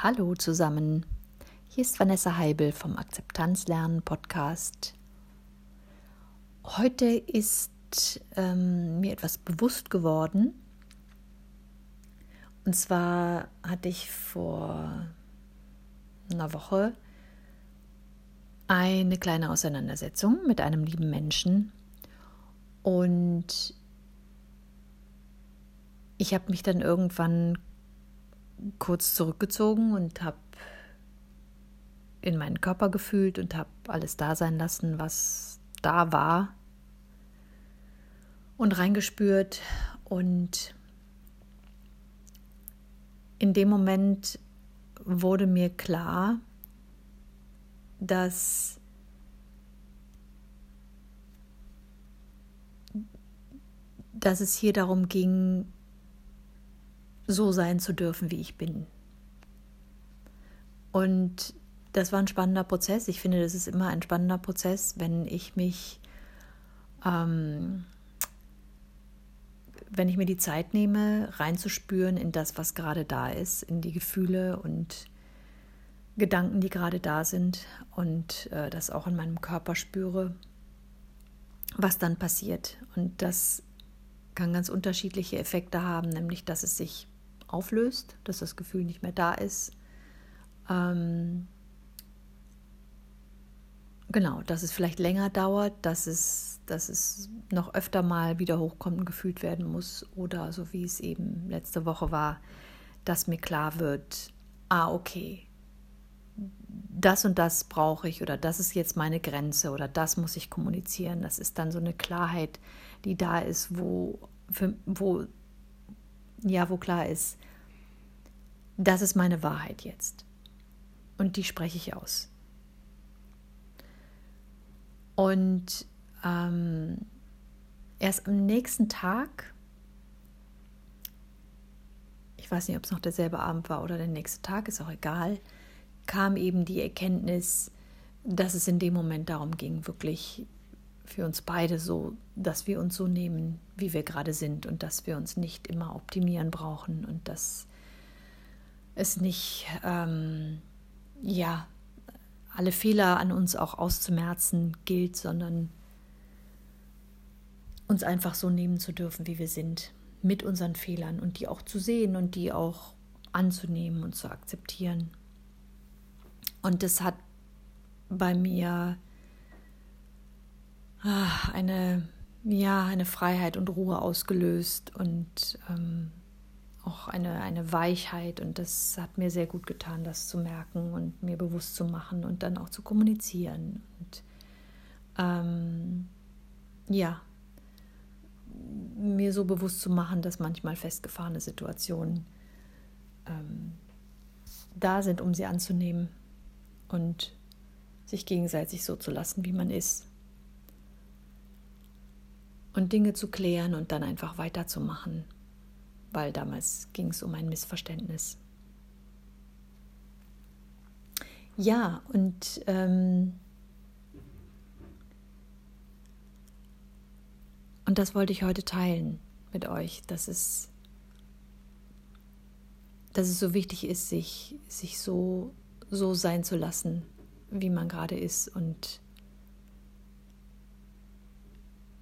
Hallo zusammen, hier ist Vanessa Heibel vom Akzeptanzlernen Podcast. Heute ist ähm, mir etwas bewusst geworden. Und zwar hatte ich vor einer Woche eine kleine Auseinandersetzung mit einem lieben Menschen. Und ich habe mich dann irgendwann kurz zurückgezogen und habe in meinen Körper gefühlt und habe alles da sein lassen, was da war. Und reingespürt und in dem Moment wurde mir klar, dass dass es hier darum ging, so sein zu dürfen, wie ich bin. Und das war ein spannender Prozess. Ich finde, das ist immer ein spannender Prozess, wenn ich mich, ähm, wenn ich mir die Zeit nehme, reinzuspüren in das, was gerade da ist, in die Gefühle und Gedanken, die gerade da sind und äh, das auch in meinem Körper spüre, was dann passiert. Und das kann ganz unterschiedliche Effekte haben, nämlich dass es sich auflöst, dass das Gefühl nicht mehr da ist. Ähm, genau, dass es vielleicht länger dauert, dass es, dass es noch öfter mal wieder hochkommt und gefühlt werden muss oder so wie es eben letzte Woche war, dass mir klar wird, ah okay, das und das brauche ich oder das ist jetzt meine Grenze oder das muss ich kommunizieren. Das ist dann so eine Klarheit, die da ist, wo, für, wo ja, wo klar ist, das ist meine Wahrheit jetzt. Und die spreche ich aus. Und ähm, erst am nächsten Tag, ich weiß nicht, ob es noch derselbe Abend war oder der nächste Tag, ist auch egal, kam eben die Erkenntnis, dass es in dem Moment darum ging, wirklich für uns beide so, dass wir uns so nehmen, wie wir gerade sind und dass wir uns nicht immer optimieren brauchen und dass es nicht, ähm, ja, alle Fehler an uns auch auszumerzen gilt, sondern uns einfach so nehmen zu dürfen, wie wir sind, mit unseren Fehlern und die auch zu sehen und die auch anzunehmen und zu akzeptieren. Und das hat bei mir eine, ja, eine Freiheit und Ruhe ausgelöst und ähm, auch eine, eine Weichheit. Und das hat mir sehr gut getan, das zu merken und mir bewusst zu machen und dann auch zu kommunizieren. Und ähm, ja, mir so bewusst zu machen, dass manchmal festgefahrene Situationen ähm, da sind, um sie anzunehmen und sich gegenseitig so zu lassen, wie man ist und Dinge zu klären und dann einfach weiterzumachen, weil damals ging es um ein Missverständnis. Ja, und ähm, und das wollte ich heute teilen mit euch, dass es, dass es so wichtig ist, sich, sich so, so sein zu lassen, wie man gerade ist und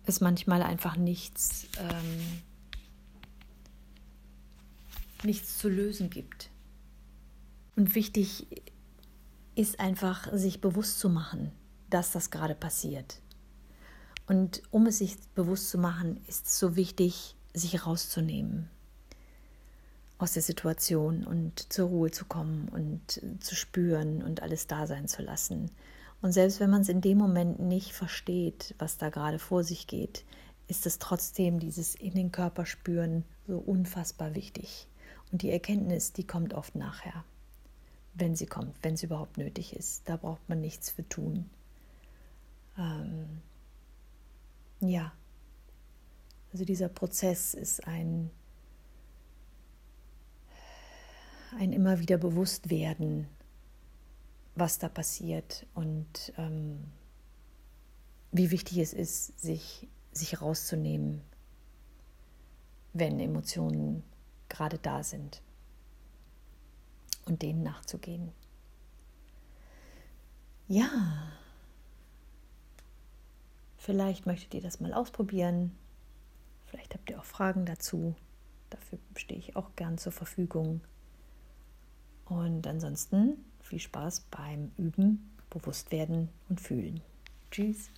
es manchmal einfach nichts, ähm, nichts zu lösen gibt. Und wichtig ist einfach, sich bewusst zu machen, dass das gerade passiert. Und um es sich bewusst zu machen, ist es so wichtig, sich rauszunehmen aus der Situation und zur Ruhe zu kommen und zu spüren und alles da sein zu lassen. Und selbst wenn man es in dem Moment nicht versteht, was da gerade vor sich geht, ist es trotzdem dieses in den Körper spüren so unfassbar wichtig. Und die Erkenntnis, die kommt oft nachher, wenn sie kommt, wenn sie überhaupt nötig ist. Da braucht man nichts für tun. Ähm, ja, also dieser Prozess ist ein, ein immer wieder Bewusstwerden was da passiert und ähm, wie wichtig es ist, sich, sich rauszunehmen, wenn Emotionen gerade da sind. und denen nachzugehen. Ja, vielleicht möchtet ihr das mal ausprobieren. Vielleicht habt ihr auch Fragen dazu. Dafür stehe ich auch gern zur Verfügung. Und ansonsten viel Spaß beim Üben, Bewusstwerden und Fühlen. Tschüss.